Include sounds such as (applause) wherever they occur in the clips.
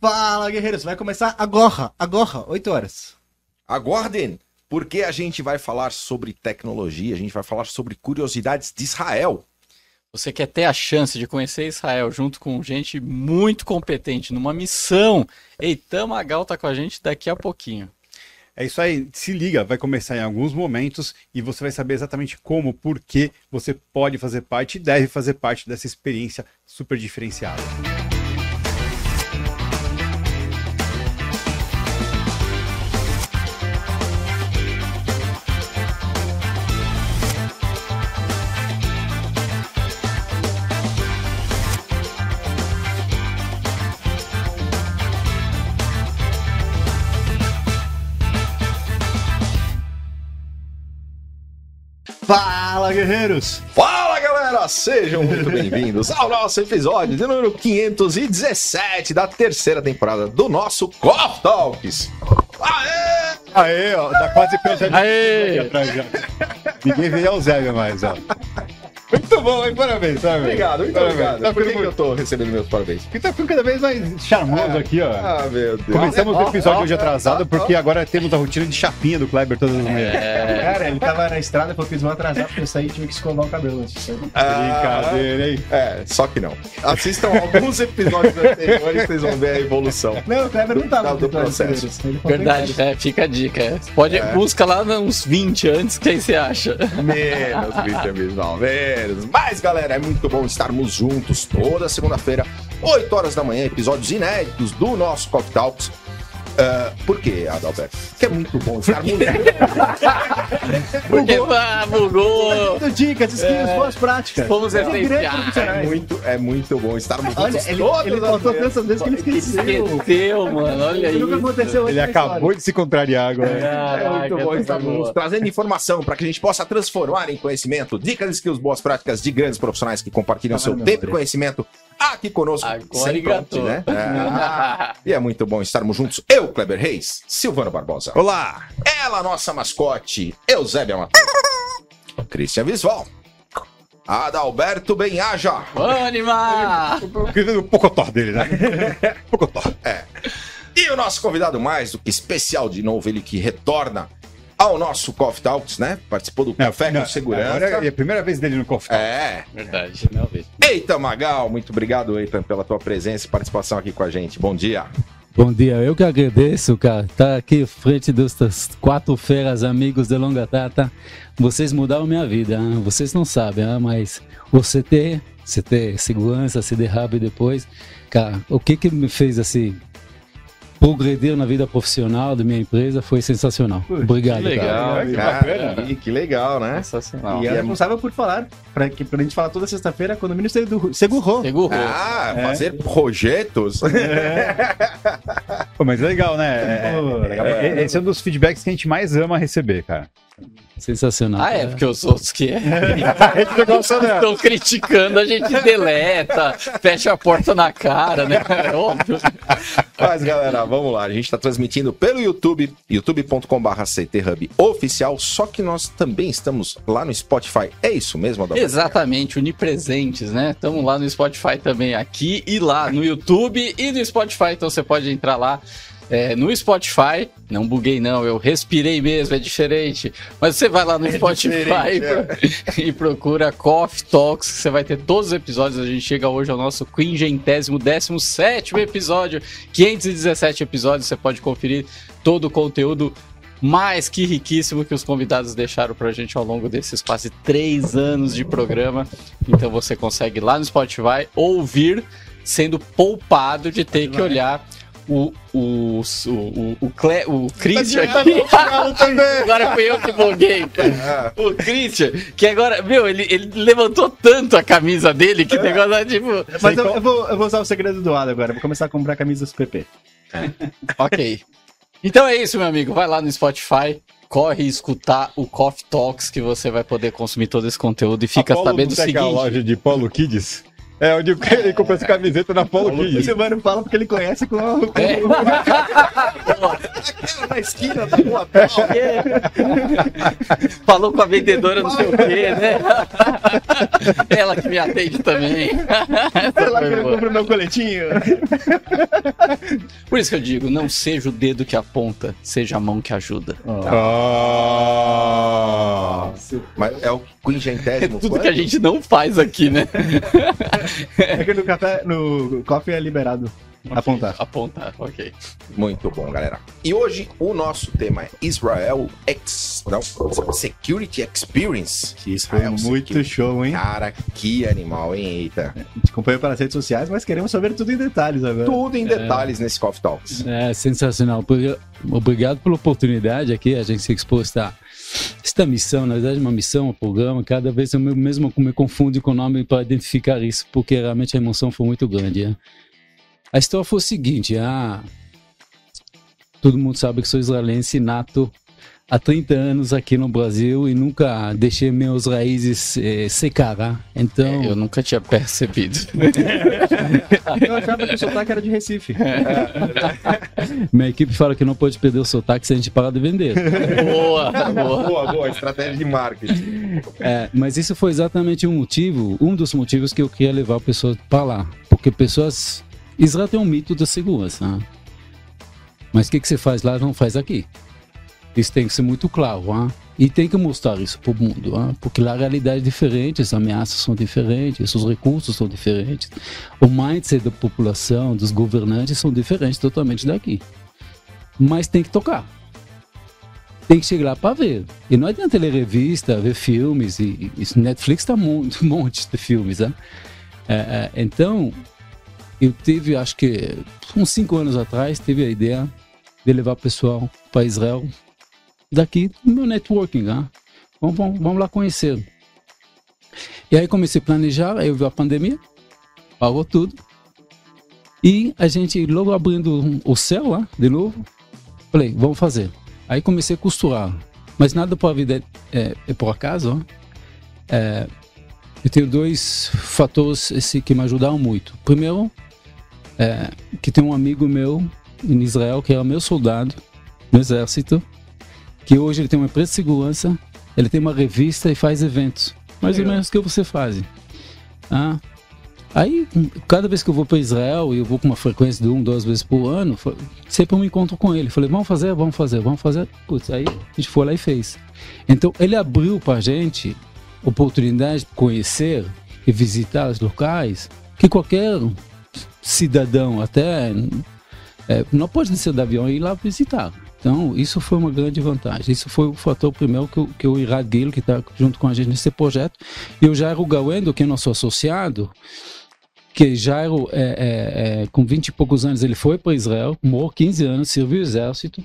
Fala, guerreiros, vai começar agora, agora, 8 horas. Aguardem, porque a gente vai falar sobre tecnologia, a gente vai falar sobre curiosidades de Israel. Você quer ter a chance de conhecer Israel junto com gente muito competente numa missão. Eita, Magal tá com a gente daqui a pouquinho. É isso aí, se liga, vai começar em alguns momentos e você vai saber exatamente como, por que você pode fazer parte e deve fazer parte dessa experiência super diferenciada. Fala, guerreiros! Fala galera, sejam muito bem-vindos ao nosso episódio de número 517 da terceira temporada do nosso Coffee Talks. Aê! Aê, ó, tá quase pensando Aê! atrás já. Ninguém veio ao Zé mais, ó. Muito bom, hein? Parabéns, parabéns. Obrigado, muito Parabéns. obrigado. Tá Por que, que eu tô recebendo meus parabéns? Porque tá ficando cada vez mais charmoso aqui, ó. Ah, meu Deus. Começamos o episódio hoje atrasado porque agora temos a rotina de chapinha do Kleber todas as manhãs. Cara, ele tava na estrada, falou que eles vão atrasar porque eu saí e tive que escovar o cabelo antes. aí. Brincadeira, hein? É, só que não. Assistam alguns episódios anteriores, vocês vão ver a evolução. Não, o Kleber não tava Do processo. Verdade, é, fica a dica. é. Pode, busca lá uns 20 antes, que aí você acha. Menos, Vitor não, menos. Mas, galera, é muito bom estarmos juntos toda segunda-feira, 8 horas da manhã, episódios inéditos do nosso Coffee Talks. Ah, por quê, Adalberto? Porque é muito bom estarmos (laughs) juntos. Porque, ah, bugou. Dando dicas, skills, boas práticas. Fomos. É profissionais. muito, é muito bom estarmos Olha, juntos ele, ele faltou manhãs. tantas vezes que ele esqueceu. Esqueceu, mano. Olha Isso aconteceu Ele acabou história. de se contrariar agora. É muito bom estarmos trazendo informação para que a gente possa transformar em conhecimento, dicas, skills, boas práticas de grandes profissionais que compartilham Tá seu tempo e conhecimento aqui conosco. Agora sempre engatou. né? É. (laughs) E é muito bom estarmos juntos. Eu, Kleber Reis, Silvano Barbosa. Olá! Ela, nossa mascote, Eusébia Matheus. Cristian Visval. Adalberto Benhaja. Anima! O pocotó dele, né? (laughs) Pocotó. E o nosso convidado mais do que especial de novo, ele que retorna ao nosso Coffee Talks, né? Participou do Café Não, com Segurança. Agora é a primeira vez dele no Coffee Talk. É. Verdade, vejo. Eita, Magal, muito obrigado, Eitan, pela tua presença e participação aqui com a gente. Bom dia. Bom dia, eu que agradeço, cara. Tá aqui frente destas quatro feras, amigos de longa data. Vocês mudaram minha vida, hein? vocês não sabem, hein? mas o CT, CT segurança, se derrabe depois. Cara, o que que me fez assim progredir na vida profissional da minha empresa foi sensacional. Obrigado, que legal. cara. que Cara, bacana. que, que legal, né? Sensacional. E é responsável por falar, pra, que, pra gente falar toda sexta-feira quando o Ministério do Segurou. Segurou. Ah, fazer projetos. (laughs) Pô, mas legal, né? É, é, é, esse é um dos feedbacks que a gente mais ama receber, cara. Sensacional. Ah, é, porque os outros que é. Né? (laughs) estão criticando, a gente deleta, fecha a porta na cara, né? É óbvio. Mas, galera, vamos lá. A gente está transmitindo pelo YouTube, youtube.com.br CTHub oficial, só que nós também estamos lá no Spotify. É isso mesmo, Adalberto? Exatamente, onipresentes, né? Estamos lá no Spotify também, aqui e lá no YouTube e no Spotify, então você pode entrar lá. É, no Spotify, não buguei não, eu respirei mesmo, é diferente. Mas você vai lá no Spotify e, (laughs) e procura Coffee Talks, que você vai ter todos os episódios. A gente chega hoje ao nosso quingentésimo, décimo sétimo episódio, 517 episódios. Você pode conferir todo o conteúdo mais que riquíssimo que os convidados deixaram pra gente ao longo desses quase três anos de programa. Então você consegue ir lá no Spotify ouvir, sendo poupado de ter que olhar o, o, o, o, o, Cle, o Christian aqui. (laughs) Agora fui eu que buguei. cara. O Christian, que agora, meu, ele, ele levantou tanto a camisa dele que o negócio é tipo. Mas eu, eu vou, eu vou usar o segredo do Ada agora. Vou começar a comprar camisas PP. (laughs) Ok. Então é isso, meu amigo. Vai lá no Spotify, corre escutar o Coffee Talks que você vai poder consumir todo esse conteúdo e fica Apollo sabendo o seguinte. loja de Paulo Kids. É, onde ele comprou essa camiseta na Paulo Esse Kidd. mano fala porque ele conhece com a... É. (laughs) Na esquina da rua tal. Falou com a vendedora não sei o quê, né? Ela que me atende também. Lá que compra o meu coletinho. Por isso que eu digo, não seja o dedo que aponta, seja a mão que ajuda. Ah. Mas é o É quingentésimo. tudo que a gente não faz aqui, né? É que no café, no coffee é liberado apontar. Apontar, ok. Muito bom, galera. E hoje o nosso tema é Israel X, não, Security Experience. Que isso foi Israel muito Security. show, hein? Cara, que animal, hein? Eita. A gente acompanhou pelas redes sociais, mas queremos saber tudo em detalhes agora. Tudo em detalhes nesse Coffee Talks. É sensacional. Obrigado pela oportunidade aqui, a gente se expôs a esta missão, na verdade, uma missão, um programa. Cada vez eu mesmo me confundo com o nome para identificar isso, porque realmente a emoção foi muito grande. é. A história foi o seguinte: ah, todo mundo sabe que sou israelense nato há 30 anos aqui no Brasil e nunca deixei meus raízes eh, secar. ah. Então, Eu nunca tinha percebido. Eu achava que o sotaque era de Recife. (laughs) minha equipe fala que não pode perder o sotaque se a gente parar de vender. boa, boa. Boa, boa, estratégia de marketing. É, mas isso foi exatamente um motivo, um dos motivos que eu queria levar pessoas para lá. Porque pessoas. Israel tem um mito da segurança. né? Mas o que, que você faz lá não faz aqui. Isso tem que ser muito claro. né? E tem que mostrar isso para o mundo. né? Porque lá a realidade é diferente, as ameaças são diferentes, os recursos são diferentes. O mindset da população, dos governantes são diferentes totalmente daqui. Mas tem que tocar tem que chegar lá para ver. E não adianta ler revista, ver filmes, e, e Netflix tá (laughs) um monte, de filmes, né? É, é, então, eu tive, acho que uns cinco anos atrás, tive a ideia de levar o pessoal para Israel, daqui, no meu networking, né? Vamos, vamos, vamos lá conhecer. E aí comecei a planejar, aí veio a pandemia, parou tudo. E a gente, logo abrindo o céu lá, de novo, falei, vamos fazer. Aí comecei a costurar. Mas nada para a vida é, é, por acaso. É, eu tenho dois fatores esse, que me ajudaram muito. Primeiro, é, que tem um amigo meu em Israel que era meu soldado no exército, que hoje ele tem uma empresa de segurança, ele tem uma revista e faz eventos. Mais ou Legal. menos o que você faz. Ah, Aí, cada vez que eu vou para Israel, e eu vou com uma frequência de um, duas vezes por ano, sempre eu me encontro com ele. Falei, vamos fazer, vamos fazer, vamos fazer. Putz, aí a gente foi lá e fez. Então, ele abriu para a gente oportunidade de conhecer e visitar os locais que qualquer cidadão, até é, não pode descer do avião e ir lá visitar. Então, isso foi uma grande vantagem. Isso foi o fator primeiro que, que o Irad Gil, que está junto com a gente nesse projeto, e o Jairo Gawendo, que é nosso associado, que Jairo, é, é, é, com 20 e poucos anos, ele foi para Israel, morou 15 anos, serviu o exército,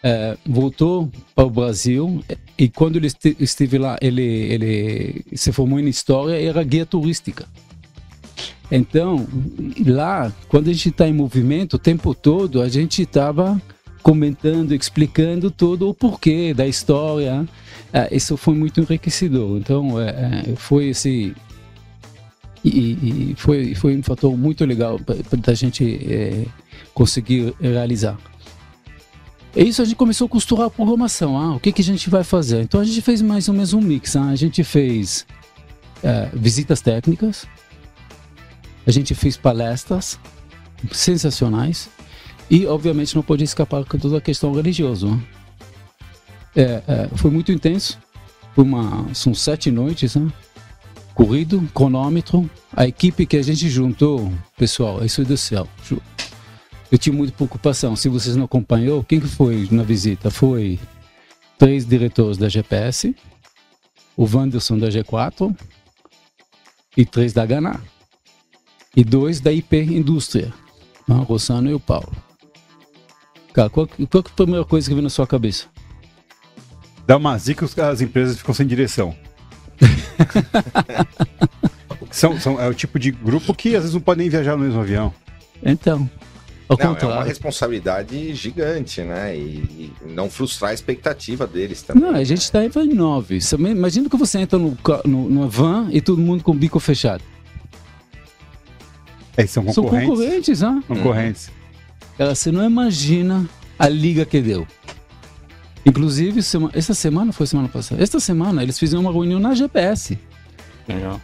é, voltou para o Brasil, e quando ele este- esteve lá, ele, ele se formou em História e era guia turística. Então, lá, quando a gente está em movimento o tempo todo, a gente estava comentando, explicando todo o porquê da história. É, isso foi muito enriquecedor. Então, é, é, foi esse. E, e foi, foi um fator muito legal para a gente é, conseguir realizar. E isso a gente começou a costurar a programação. Ah, o que, que a gente vai fazer? Então a gente fez mais ou menos um mix. ah, A gente fez é, visitas técnicas, a gente fez palestras sensacionais e, obviamente, não podia escapar com toda a questão religiosa. né? É, é, foi muito intenso. Foi uma, são sete noites, né? corrido, cronômetro. A equipe que a gente juntou, pessoal, isso é do céu. Eu tinha muita preocupação. Se vocês não acompanhou, quem que foi na visita? Foi três diretores da GPS, o Wanderson da G4 e três da Ganá. E dois da IP Indústria, né? Rossano e o Paulo. Cara, qual, que- qual que é a primeira coisa que vem na sua cabeça? Dá uma zica as empresas ficam sem direção. (laughs) são, são, é o tipo de grupo que às vezes não pode nem viajar no mesmo avião. Então, Não, é uma responsabilidade gigante, né? E, e não frustrar a expectativa deles também. Não, a gente está em nove. Imagina que você entra no, no, numa van e todo mundo com o bico fechado. É, são São concorrentes. concorrentes, ah. Concorrentes. Cara, você não imagina a liga que deu. Inclusive, sema- essa semana, foi semana passada, esta semana eles fizeram uma reunião na GPS. Legal.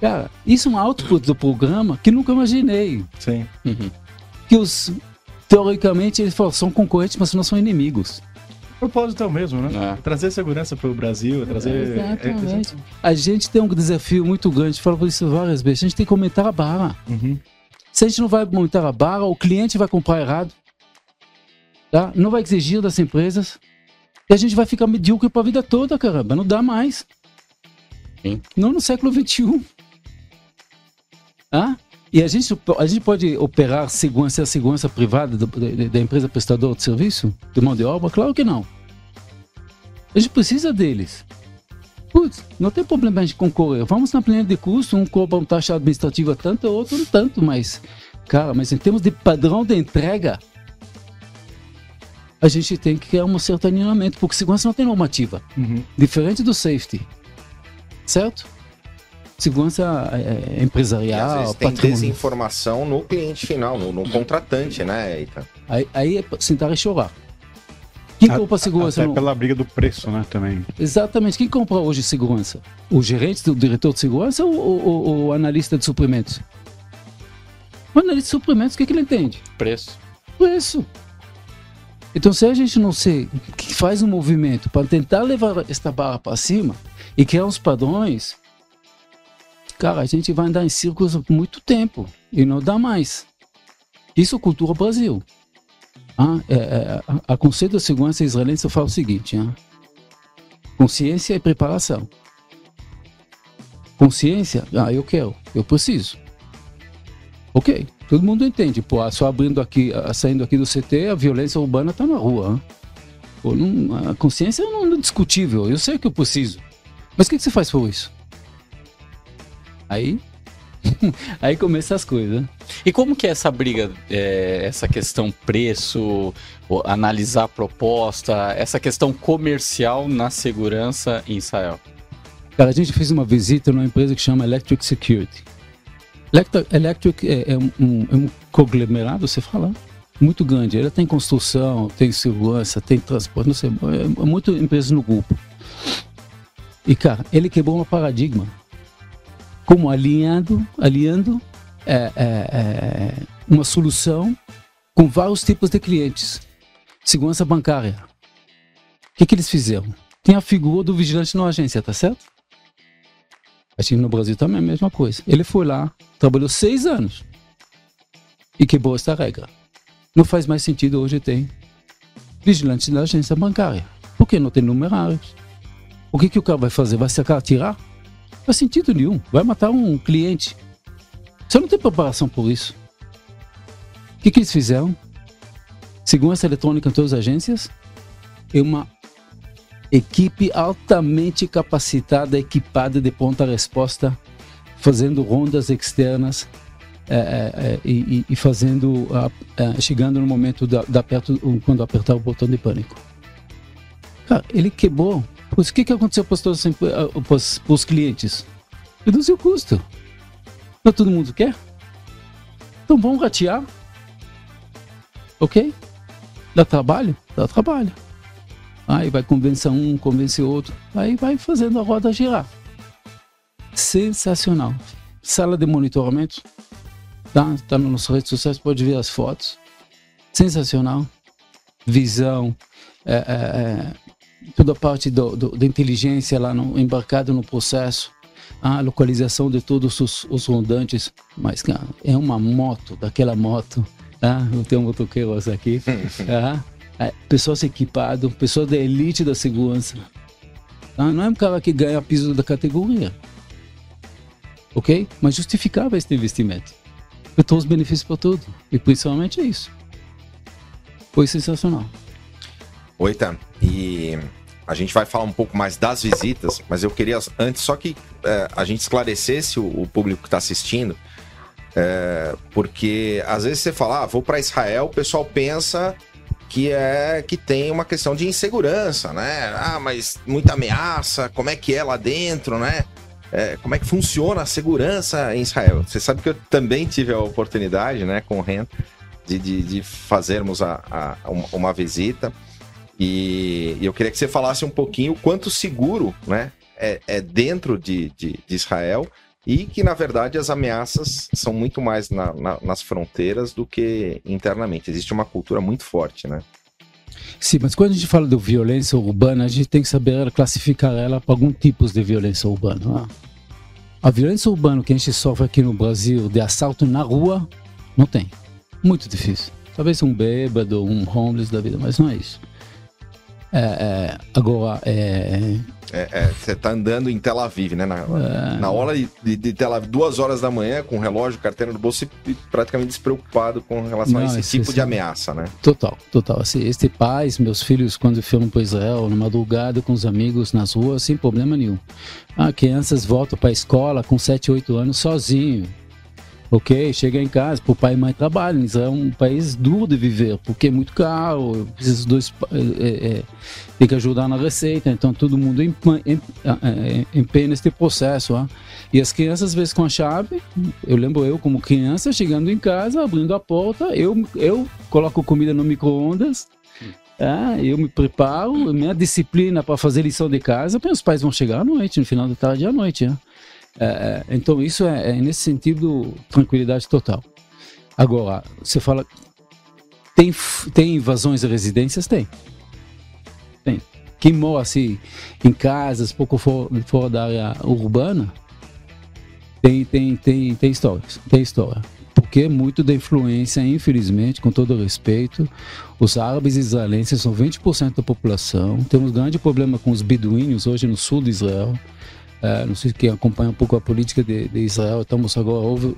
Cara, isso é um output do programa que nunca imaginei. Sim. Uhum. Que os, teoricamente, eles falam, são concorrentes, mas não são inimigos. O propósito é o mesmo, né? É. Trazer segurança pro Brasil, trazer. Exatamente. A gente tem um desafio muito grande, falo por isso várias vezes, a gente tem que aumentar a barra. Uhum. Se a gente não vai aumentar a barra, o cliente vai comprar errado. Tá? Não vai exigir das empresas. E a gente vai ficar medíocre para a vida toda, caramba. Não dá mais. Sim. Não no século XXI. Ah? E a gente, a gente pode operar segurança, a segurança privada da, da empresa prestadora de serviço, de mão de obra? Claro que não. A gente precisa deles. Putz, não tem problema a gente concorrer. Vamos na planilha de custo, um cobra uma taxa administrativa tanto, outro um tanto, mas, cara, mas em termos de padrão de entrega, a gente tem que criar um certo alinhamento, porque segurança não tem normativa. Uhum. Diferente do safety. Certo? Segurança é, é, E às empresarial, vezes tem desinformação no cliente final, no, no contratante, né, Eita? Aí, aí é sentar e chorar. Quem A- compra segurança? Até no- pela briga do preço, né, também. Exatamente. Quem compra hoje segurança? O gerente, o diretor de segurança ou o, o- o analista de suprimentos? O analista de suprimentos, o que, que ele entende? Preço. Preço. Então, se a gente não se que faz um movimento para tentar levar esta barra para cima e criar uns padrões, cara, a gente vai andar em círculos por muito tempo e não dá mais. Isso é cultura Brasil. Ah, é, é, a, a conceito da segurança israelense fala o seguinte: ah, consciência e preparação. Consciência, ah, eu quero, eu preciso. Ok, todo mundo entende. Pô, ah, só abrindo aqui, ah, saindo aqui do CT, a violência urbana está na rua. ah. Pô, não- a consciência não é discutível. Eu sei que eu preciso. Mas o que, que você faz por isso? Aí, (laughs) aí começam as coisas. né? E como que é essa briga, é, essa questão preço, analisar a proposta, essa questão comercial na segurança em Israel? Cara, a gente fez uma visita numa empresa que chama Electric Security. Electric, Electric é, é um, é um conglomerado, você fala, muito grande. Ela tem construção, tem segurança, tem transporte, não sei, é, é muito empresas no grupo. E, cara, ele quebrou um paradigma. Como alinhando, alinhando é, é, é, uma solução com vários tipos de clientes. Segurança bancária. O que, que eles fizeram? Tem a figura do vigilante na agência, tá certo? Que no Brasil também é a mesma coisa. Ele foi lá, trabalhou seis anos e quebrou essa regra. Não faz mais sentido hoje tem vigilante da agência bancária. Por que não tem numerários? O que, que o cara vai fazer? Vai sacar, atirar? Faz sentido nenhum. Vai matar um cliente. Você não tem preparação por isso. O que, que eles fizeram? Segurança eletrônica em todas as agências é uma equipe altamente capacitada, equipada de pronta resposta, fazendo rondas externas é, é, é, e, e- fazendo, ah, chegando no momento da, da aperto, quando apertar o botão de pânico. Cara, ele quebrou. O que, que aconteceu para os, ah, pros- pros clientes? Reduziu o custo. Não todo mundo quer? Então vamos ratear. Ok? Dá trabalho? Dá trabalho. Aí vai convencer um, convencer outro. Aí vai fazendo a roda girar. Sensacional. Sala de monitoramento. Tá, tá nas nossas redes sociais, pode ver as fotos. Sensacional. Visão. é, é, é, toda a parte do, do- da inteligência lá no, embarcada no processo. A localização de todos os, os rondantes. Mas, cara, é uma moto, daquela moto. Tá? Eu tenho um motoqueiro aqui. (laughs) Ah, é, pessoas equipado, pessoa da elite da segurança. Tá? Não é um cara que ganha piso da categoria. Ok? Mas justificava esse investimento. Eu trouxe benefícios para tudo. E principalmente é isso. Foi sensacional. Oita, e a gente vai falar um pouco mais das visitas, mas eu queria antes só que é, a gente esclarecesse o, o público que está assistindo, é, porque às vezes você fala, ah, vou para Israel, o pessoal pensa que é que tem uma questão de insegurança, né? Ah, mas muita ameaça, como é que é lá dentro, né? é, como é que funciona a segurança em Israel. Você sabe que eu também tive a oportunidade, né, com o Ren, de, de, de fazermos a, a, uma visita. E, e eu queria que você falasse um pouquinho o quanto seguro né, é, é dentro de, de, de, Israel e que, na verdade, as ameaças são muito mais na, na, nas fronteiras do que internamente. Existe uma cultura muito forte, né? Sim, mas quando a gente fala de violência urbana, a gente tem que saber classificar ela para algum tipos de violência urbana. Ah. A violência urbana que a gente sofre aqui no Brasil, de assalto na rua, não tem. Muito difícil. Talvez um bêbado, um homeless da vida, mas não é isso. É, é, agora, é, é, é, você tá andando em Tel Aviv, né? Na, é... na hora de, de, Tel Aviv, duas horas da manhã, com relógio, carteira no bolso e praticamente despreocupado com relação Não, a esse, esse tipo esse... de ameaça, né? Total, total. Assim, este pais, meus filhos, quando foram para Israel, na madrugada com os amigos nas ruas, sem problema nenhum. Ah, crianças voltam para a escola com 7, 8 anos sozinho Ok, chega em casa, o pai e mãe trabalham. Israel é um país duro de viver, porque é muito caro, esses dois é, é, tem que ajudar na receita, então todo mundo empenha nesse processo. Ó. E as crianças, às vezes, com a chave, eu lembro eu como criança, chegando em casa, abrindo a porta, eu, eu coloco comida no micro-ondas, é, eu me preparo, minha disciplina para fazer lição de casa, meus pais vão chegar à noite, no final da tarde à noite. Né? É, é, então, isso é, é, nesse sentido, tranquilidade total. Agora, você fala, tem, tem invasões de residências? Tem. Tem. Quem mora assim, em casas, pouco fora, da área urbana, tem, tem, tem, tem histórias. Tem história. Porque muito da influência, infelizmente, com todo respeito, os árabes israelenses são 20% da população. Temos grande problema com os beduínos hoje no sul de Israel Uh, não sei quem acompanha um pouco a política de, de Israel, estamos agora, houve,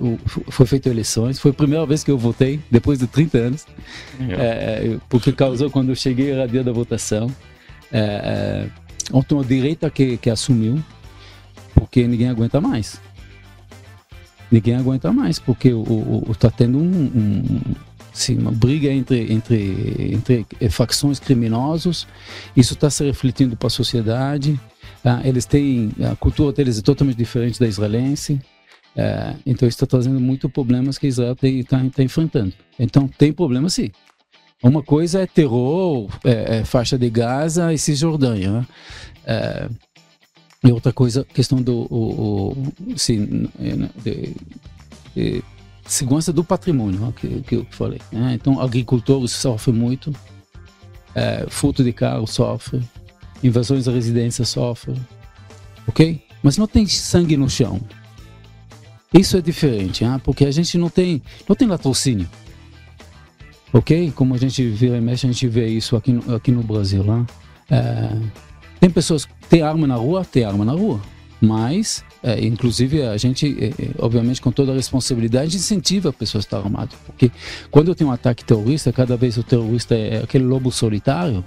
foi feita eleições, foi a primeira vez que eu votei, depois de 30 anos, é, porque causou quando eu cheguei, era dia da votação. É, ontem a direita que, que assumiu, porque ninguém aguenta mais. Ninguém aguenta mais, porque está tendo um, um, sim, uma briga entre, entre, entre facções criminosos, isso está se refletindo para a sociedade. Tá? Eles têm a cultura deles é totalmente diferente da israelense. É, então isso está trazendo muito problemas que Israel está tá enfrentando. Então tem problema sim. Uma coisa é terror, é, é faixa de Gaza e Cisjordânia. Né? É, e outra coisa, questão do o, o, sim, é, né, de, de segurança do patrimônio, né, que, que eu falei. Né? Então agricultores sofrem muito, é, fruto de carro sofre, invasões da residência sofrem, ok? Mas não tem sangue no chão. Isso é diferente, hein? porque a gente não tem, não tem latrocínio. Ok? Como a gente vira e mexe, a gente vê isso aqui no, aqui no Brasil. Né? É, tem pessoas, tem arma na rua? Tem arma na rua. Mas, é, inclusive, a gente, é, é obviamente, com toda a responsabilidade, incentiva a pessoa a estar armada. Porque quando eu tenho um ataque terrorista, cada vez o terrorista é aquele lobo solitário,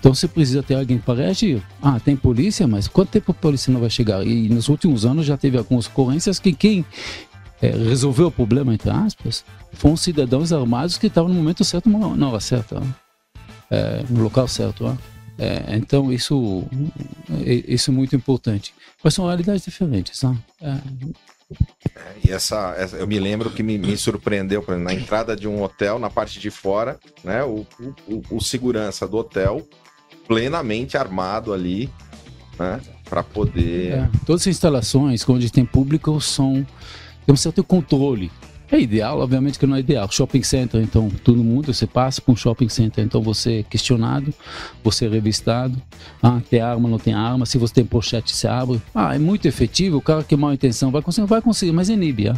então você precisa ter alguém para reagir. Ah, tem polícia, mas quanto tempo a polícia não vai chegar? E nos últimos anos já teve algumas ocorrências que quem é, resolveu o problema, entre aspas, foram cidadãos armados que estavam no momento certo, na hora certa, é, no local certo. É, então isso, é, isso é muito importante. Mas são realidades diferentes. Né? E essa, essa, eu me lembro que me, me surpreendeu exemplo, na entrada de um hotel, na parte de fora, né? O, o, o segurança do hotel plenamente armado ali, né? Para poder. É, todas as instalações onde tem público são tem um certo controle. É ideal, obviamente que não é ideal. Shopping center, então, todo mundo, você passa para um shopping center, então você é questionado, você é revistado. Ah, tem arma, não tem arma. Se você tem pochete, se abre. Ah, é muito efetivo. O cara que é mal intenção vai conseguir, vai conseguir, mas inibe. Ah.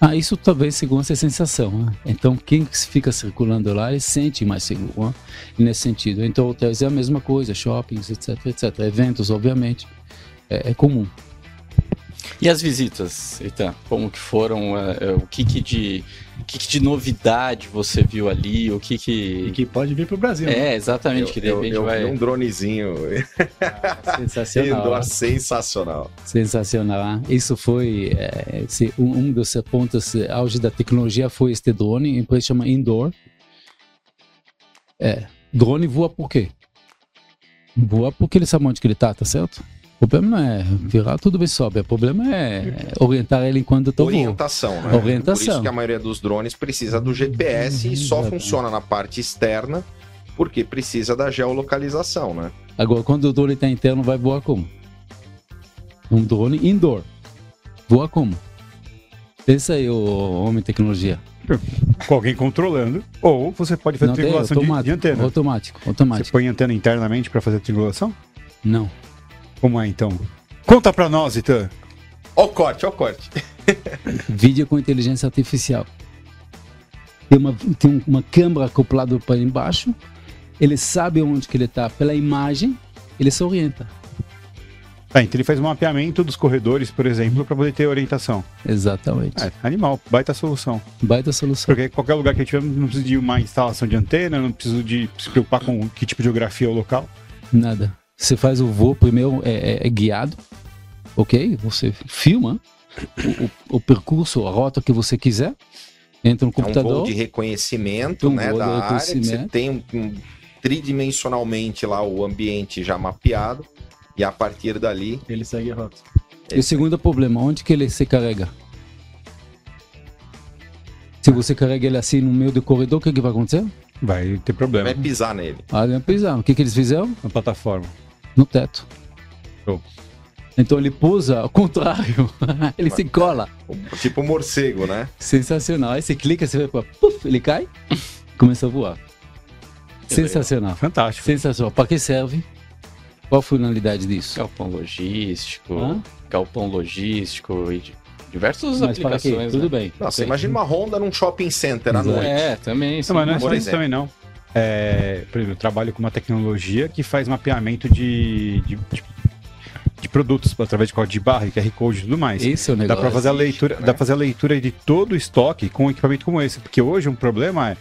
Ah, isso talvez segundo essa sensação. Né? Então, quem fica circulando lá, ele sente mais seguro né? nesse sentido. Então, hotéis é a mesma coisa, shoppings, etc, etc. Eventos, obviamente, é, é comum. E as visitas, Eita, como que foram? É, é, o que, que de o que, que, de novidade você viu ali? O que que. E que pode vir para o Brasil. É, né? exatamente, eu, que de repente eu, eu vai. um dronezinho. Ah, (laughs) sensacional. sensacional. Sensacional. Isso foi. É, esse, um, um, dos pontos auge da tecnologia foi este drone, empresa chama Indoor. É, drone voa por quê? Voa porque ele sabe onde que ele está, tá certo? O problema não é virar tudo bem sobe, o problema é orientar ele enquanto eu tô voando. Orientação, né? Orientação. Por isso que a maioria dos drones precisa do GPS e só Exatamente. funciona na parte externa porque precisa da geolocalização, né? Agora, quando o drone está interno, vai voar como? Um drone indoor. Voa como? Pensa aí, ô homem tecnologia. Com alguém controlando. Ou você pode fazer Não tem triangulação de, automático, de antena. automático, Você automático. põe antena internamente para fazer a triangulação? Não. Como é então? Conta pra nós, Itan. Ó o corte, ó o corte. (laughs) Vídeo com inteligência artificial. Tem uma, tem um- uma câmera acoplada para embaixo. Ele sabe onde que ele está pela imagem. Ele se orienta. Tá, então ele faz um mapeamento dos corredores, por exemplo, para poder ter orientação. Exatamente. É, animal, baita solução. Baita solução. Porque qualquer lugar que eu tiver, não preciso de uma instalação de antena, não preciso de se preocupar com que tipo de geografia é o local. Nada. Você faz o voo primeiro é, é- é guiado, ok? Você filma o, o- o percurso, a rota que você quiser, entra no É um computador. voo de reconhecimento, Um né, voo de da área, que você reconhecimento. tem um, um- tridimensionalmente lá o ambiente já mapeado e a partir dali Ele segue a rota. E o segundo problema, onde que ele se carrega? Se você carrega ele assim no meio do corredor, o que, que vai acontecer? Vai ter problema vai pisar nele. Ah, ele vai pisar. O que, que eles fizeram? na plataforma. No teto. Show. Então ele pousa ao contrário. (laughs) ele se cola. Tipo morcego, né? Sensacional. Aí você clica, você vai para. Puf, ele cai, (laughs) começa a voar. Sensacional. Fantástico. Sensacional. Para que serve? Qual a finalidade disso? Galpão logístico, Hã? galpão logístico e di- diversas Mas para quê? aplicações. Tudo né? bem. Nossa, imagina uma Honda num shopping center à noite. É, também. Não, mas não é por só isso também não. É, por exemplo, eu trabalho com uma tecnologia que faz mapeamento de, de, de- de produtos através de código de barra, QR Code e tudo mais. Esse é o Dá negócio. para fazer a leitura, né? dá pra fazer a leitura de todo o estoque com um equipamento como esse, porque hoje um problema é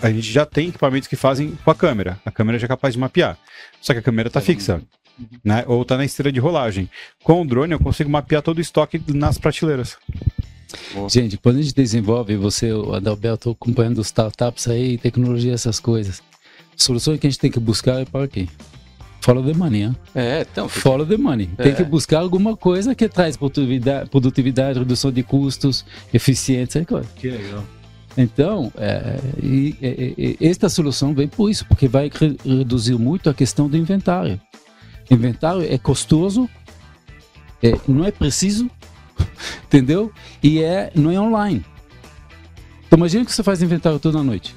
a gente já tem equipamentos que fazem com a câmera. A câmera já é capaz de mapear. Só que a câmera está fixa, né? Ou está na esteira de rolagem. Com o drone eu consigo mapear todo o estoque nas prateleiras. Gente, quando a gente desenvolve, você, o Adalberto, acompanhando os startups aí, tecnologia, essas coisas, soluções que a gente tem que buscar é para quê? Follow the money, hein? É, então. porque- Follow the money. Tem É. que buscar alguma coisa que traz produtividade, produtividade redução de custos, eficiência e coisa. Que legal. Então, é, e- e- e- esta solução vem por isso, porque vai re- reduzir muito a questão do inventário. Inventário é custoso, é, não é preciso, entendeu? E é, não é online. Então, imagina que você faz inventário toda noite.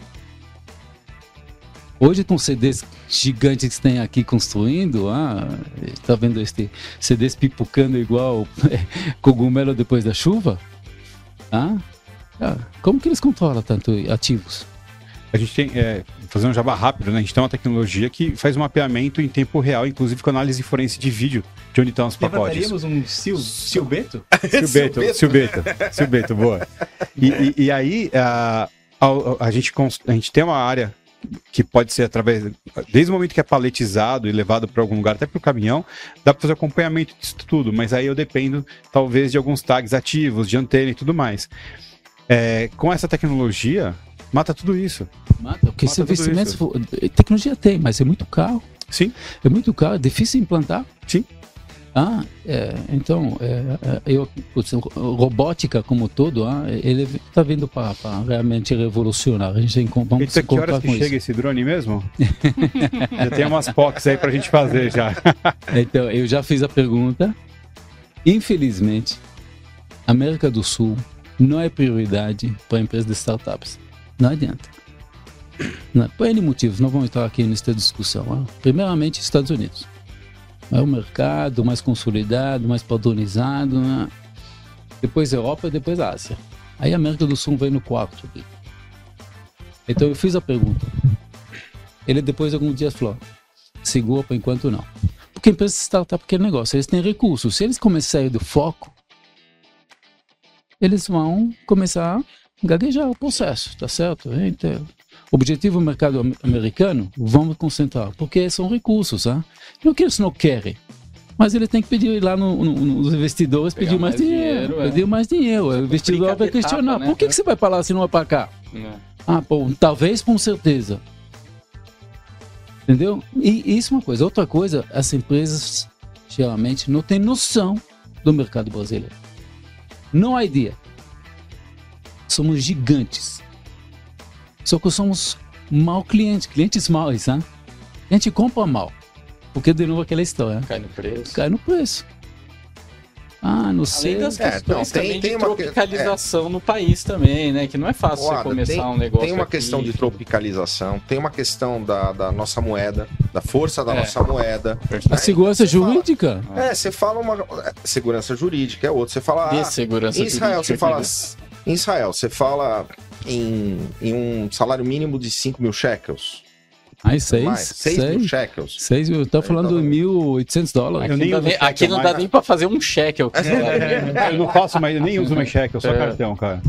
Hoje, com CDs gigantes que tem aqui construindo, ah, tá vendo este CDs pipocando igual (laughs) cogumelo depois da chuva? Ah, ah, como que eles controlam tanto ativos? A gente tem, é, fazer um jabá rápido, né? A gente tem uma tecnologia que faz um mapeamento em tempo real, inclusive com análise forense de vídeo de onde estão os pacotes. Levantaríamos um Sil, (laughs) Silbeto? Silbeto, Silbeto, Silbeto, boa. E, e- e aí, a, a, a gente, a gente tem uma área que pode ser através, desde o momento que é paletizado e levado para algum lugar, até para o caminhão, dá para fazer acompanhamento disso tudo, mas aí eu dependo, talvez, de alguns tags ativos, de antena e tudo mais. É, com essa tecnologia, mata tudo isso. Mata, porque Mata esse investimento, isso. for- tecnologia tem, mas é muito caro. Sim. É muito caro, é difícil implantar. Sim. Ah, é, então, é, é, eu, putz, robótica como todo, ah, ele está vindo para realmente revolucionar. A gente tem, que- vamos se que horas que chega isso. esse drone mesmo? (laughs) já tem umas POCs aí pra gente fazer já. (laughs) Então, eu já fiz a pergunta. Infelizmente, América do Sul não é prioridade para empresas de startups. Não adianta. Não, por N motivos, não vamos entrar aqui nessa discussão. ah. Primeiramente, Estados Unidos. É o mercado mais consolidado, mais padronizado. né? Depois Europa depois Ásia. Aí a América do Sul vem no quarto. aqui. Então eu fiz a pergunta. Ele depois de alguns dias falou, segura por enquanto não. Porque empresa de startup é negócio, eles têm recursos. Se eles começarem do foco, eles vão começar gaguejar o processo, tá certo? Então, objetivo do mercado am- americano, vamos concentrar, porque são recursos, tá? Não que eles não querem, mas ele tem que pedir lá no- no- nos investidores, Pegar pedir mais, mais dinheiro, dinheiro, é. pedir mais dinheiro. O investidor vai questionar, etapa, né? por que, que você vai para lá se não vai para cá? É. Ah, bom, talvez com certeza. Entendeu? E isso é uma coisa. Outra coisa, as empresas geralmente, não tem noção do mercado brasileiro. Não há ideia. Somos gigantes. Só que somos mal clientes, clientes maus, né? A gente compra mal. Porque, de novo, aquela história. Cai no preço. Cai no preço. Ah, não sei. Além das É, questões não, tem- também tem de uma que- tropicalização no país também, né? Que não é fácil você começar tem, um negócio tem uma aqui. questão de tropicalização, tem uma questão da, da nossa moeda, da força da É. nossa moeda. A segurança Você fala- jurídica. É, você fala uma. é, Segurança jurídica é outro. Você fala. De ah, segurança em Israel, você jurídica. fala. Em Israel, você fala em, em um salário mínimo de 5 mil shekels. Aí, seis. mais, 6 mil seis. shekels. Seis, eu tô falando Então- de 1.800 dólares. Aqui, não dá nem, aqui não dá mais. nem pra fazer um cheque. Eu Eu não faço mais, eu nem uso mais cheque, eu só É. cartão, cara.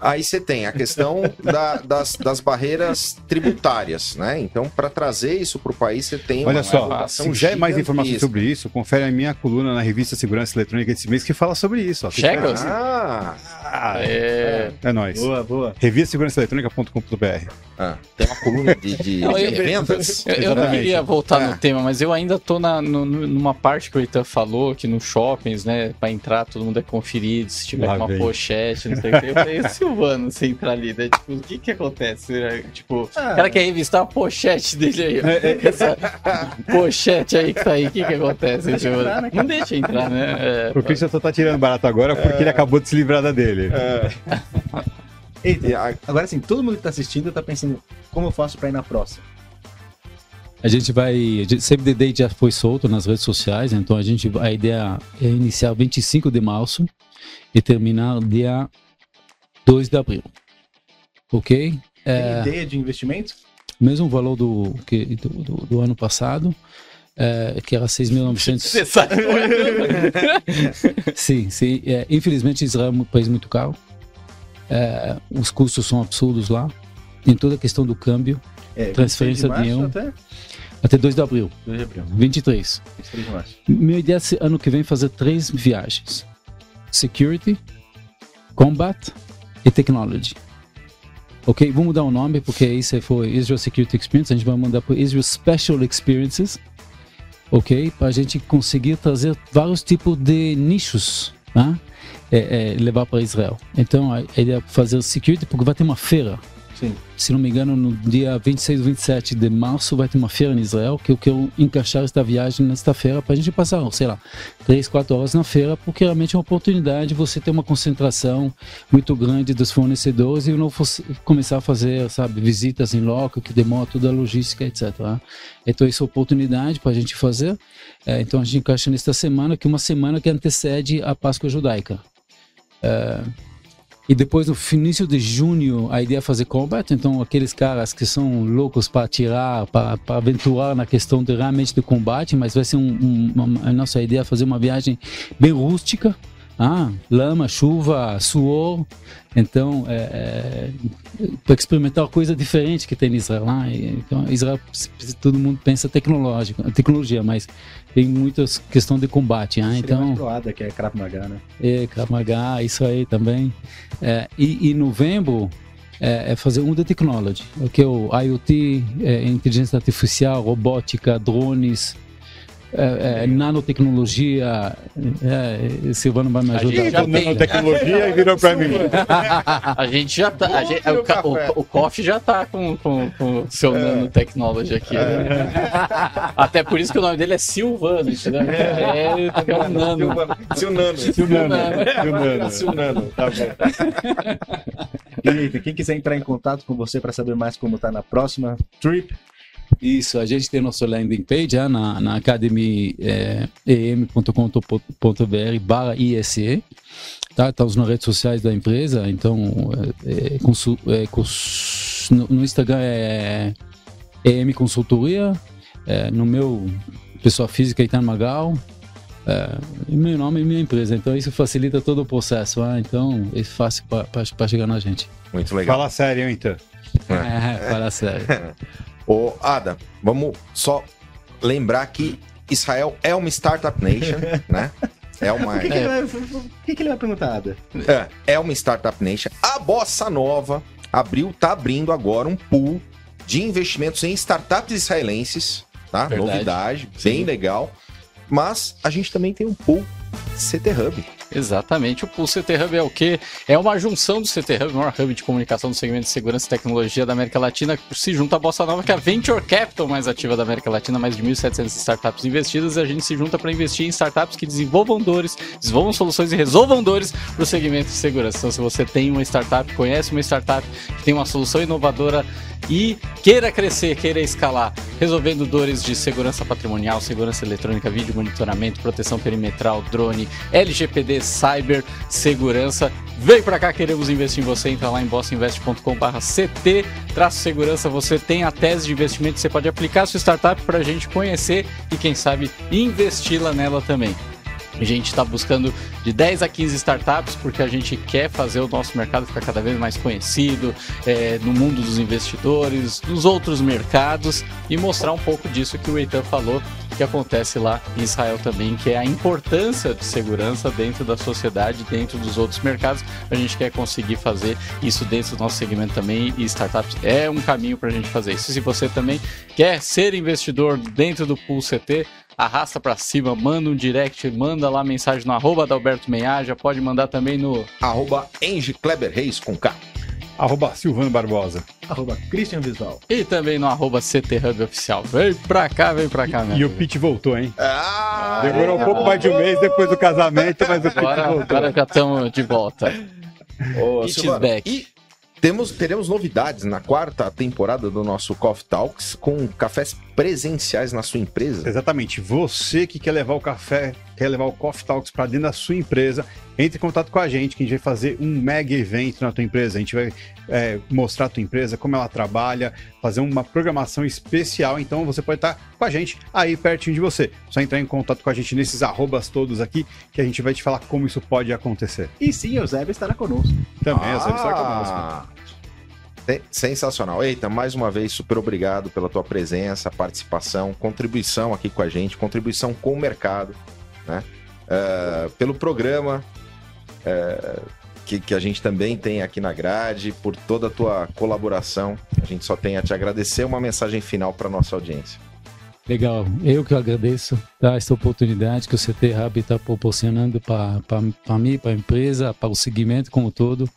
Aí você tem a questão da- das, das barreiras tributárias, né? Então, para trazer isso para o país, você tem Olha uma só, se quiser mais informações sobre isso, confere a minha coluna na revista Segurança Eletrônica desse mês que fala sobre isso. ó. Shekels? Ah, Ah, É... é nóis. Boa, boa. Revista Segurançaeletrônica.com.br. ah, tem uma coluna de, de, Não, de eu- vendas. Eu, eu não queria voltar É. no tema, mas eu ainda tô na, no- numa parte que o Itan falou, que nos shoppings, né, pra entrar todo mundo é conferido, se tiver Lá uma vem. pochete, não sei o que. Eu falei, Silvano, você entrar ali, né? Tipo, o que que acontece? né? Tipo, Ah. o cara quer revistar a pochete dele aí, ó. É, (laughs) Essa pochete aí que tá aí, o que que acontece? Tipo, né, não deixa entrar, né? É, O Christian só tá tirando barato agora porque ele acabou de se livrar da dele. (laughs) Eita, E a- agora sim, todo mundo que tá assistindo tá pensando como eu faço pra ir na próxima. A gente vai. Save the Date já foi solto nas redes sociais, então a gente a ideia é iniciar 25 de março e terminar dia 2 de abril. Ok? Tem É, ideia de investimento? mesmo valor do, que, do, do- do ano passado, é, que era 6.900. Você sabe. (laughs) Sim, sim. É, infelizmente, Israel é um país muito caro. É, os custos são absurdos lá. Tem toda a questão do câmbio, É, Transferência 26 de um. março Até até 2 de abril, 2 de abril. 23. 23 de março. Minha ideia é esse ano que vem fazer três viagens: Security, Combat e Technology. Ok? Vou mudar o nome porque isso foi Israel Security Experience. A gente vai mudar para Israel Special Experiences. Ok? Para a gente conseguir trazer vários tipos de nichos. Tá? É, é, levar para Israel. Então a ideia é fazer security porque vai ter uma feira Sim. se não me engano, no dia 26 ou 27 de março vai ter uma feira em Israel que eu quero encaixar esta viagem nesta feira para a gente passar, sei lá, 3, 4 horas na feira, porque realmente é uma oportunidade de você ter uma concentração muito grande dos fornecedores e não começar a fazer, sabe, visitas em loco, que demora toda a logística, etc. né? Então, isso é oportunidade para a gente fazer. É, então, a gente encaixa nesta semana, que é uma semana que antecede a Páscoa Judaica. E depois, no início de junho, a ideia é fazer combat. Então, aqueles caras que são loucos para atirar, para aventurar na questão de, realmente de combate, mas vai ser um, um- uma, a nossa ideia é fazer uma viagem bem rústica. Ah, lama, chuva, suor. Então, é, para experimentar coisa diferente que tem em Israel. lá. E, então, Israel, todo mundo pensa tecnológico, tecnologia, mas tem muitas questão de combate. Ah, então, mais proada, que é Krav Maga, né? é, Krav Maga, isso aí também. É, e em novembro é, é fazer um de technology, que é o IoT, é, inteligência artificial, robótica, drones, é, é, nanotecnologia. É, Silvano vai me ajudar. gente já tem. nanotecnologia e virou pra mim. A gente já tá. a gente- Ouve o, o o, o Coffee já tá com com com o seu nanotechnology aqui. né? Até por isso que o nome dele é Silvano, entendeu? É, é um nano. Se o Nano. E o Nano? E o Nano? Se o Nano. Tá bom. E Eita, quem quiser entrar em contato com você para saber mais como tá na próxima trip, Isso, a gente tem nosso landing page ah, na, na academyem.com.br barra ISE. Tá? Estamos nas redes sociais da empresa, então é, é, consul- é, cons- no, no Instagram é EM Consultoria, é, no meu pessoa física Itan Magal, é, meu nome e minha empresa, então isso facilita todo o processo, ah, então é fácil para chegar na gente. Muito legal. Fala sério, hein, então. (laughs) É, fala sério. (laughs) Ô, Ada, vamos só lembrar que Israel é uma startup nation, (laughs) né? É uma, o que, que ele vai, o que, que ele vai perguntar, Ada? é, é uma startup nation. A Bossa Nova abriu, tá abrindo agora um pool de investimentos em startups israelenses, tá? Verdade. Novidade, bem legal. mas a gente também tem um pool CT Hub. Exatamente. O Pool CT Hub é o quê? É uma junção do CT Hub, o maior hub de comunicação do segmento de segurança e tecnologia da América Latina, que se junta à Bossa Nova, que é a Venture Capital mais ativa da América Latina, mais de 1.700 startups investidas, e a gente se junta para investir em startups que desenvolvam dores, desenvolvam soluções e resolvam dores para o segmento de segurança. Então, se você tem uma startup, conhece uma startup que tem uma solução inovadora e queira crescer, queira escalar, resolvendo dores de segurança patrimonial, segurança eletrônica, vídeo monitoramento, proteção perimetral, drone, LGPD, cyber, segurança. Vem pra cá, queremos investir em você. Entra lá em bossinvest.com/ct, traço segurança. Você tem a tese de investimento, você pode aplicar a sua startup para a gente conhecer e quem sabe investi-la nela também. A gente está buscando de 10 a 15 startups porque a gente quer fazer o nosso mercado ficar cada vez mais conhecido é, no mundo dos investidores, dos outros mercados e mostrar um pouco disso que o Eitan falou que acontece lá em Israel também, que é a importância de segurança dentro da sociedade, dentro dos outros mercados. A gente quer conseguir fazer isso dentro do nosso segmento também e startups é um caminho para a gente fazer isso. Se você também quer ser investidor dentro do Pool CT, arrasta para cima, manda um direct, manda lá mensagem no arroba da Alberto Meiaja, pode mandar também no Arroba Enge Kleber Reis com K. Arroba Silvano Barbosa. Arroba Christian Visual. e também no arroba CT Hub Oficial. Vem pra cá, vem pra cá, meu E o. Pete voltou, hein? Ah, Demorou um pouco mais de um mês depois do casamento, mas o Pete Agora, voltou. agora já estamos de volta. Ô, Silvano, back. E temos, teremos novidades na quarta temporada do nosso Coffee Talks com cafés presenciais na sua empresa. Exatamente. Você que quer levar o café, quer levar o Coffee Talks para dentro da sua empresa, entre em contato com a gente, que a gente vai fazer um mega evento na tua empresa. A gente vai é, mostrar a tua empresa, como ela trabalha, fazer uma programação especial. Então você pode estar com a gente aí pertinho de você. Só entrar em contato com a gente nesses arrobas todos aqui, que a gente vai te falar como isso pode acontecer. E sim, o Zeb estará conosco. Também, você está conosco. Ah, se- Sensacional. Eita, mais uma vez, super obrigado pela tua presença, participação, contribuição aqui com a gente, contribuição com o mercado, né? Eh, pelo programa eh, que, que a gente também tem aqui na grade, por toda a tua colaboração. A gente só tem a te agradecer. Uma mensagem final para nossa audiência. Legal, eu que agradeço tá, essa oportunidade que o CT Hub está proporcionando para mim, para a empresa, para o segmento como todo.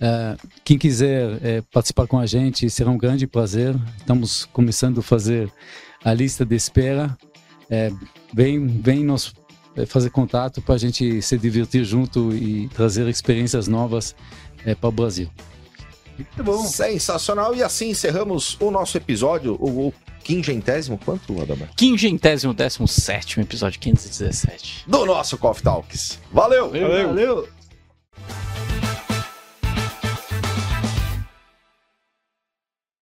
Eh, quem quiser eh, participar com a gente, será um grande prazer. Estamos começando a fazer a lista de espera. Eh, vem, vem nos eh, fazer contato para a gente se divertir junto e trazer experiências novas para o Brasil. Muito bom. Sensacional. E assim encerramos o nosso episódio, o, o quingentésimo, quanto, Adamar? Quingentésimo décimo sétimo episódio 517. Do nosso Coffee Talks. Valeu! Valeu.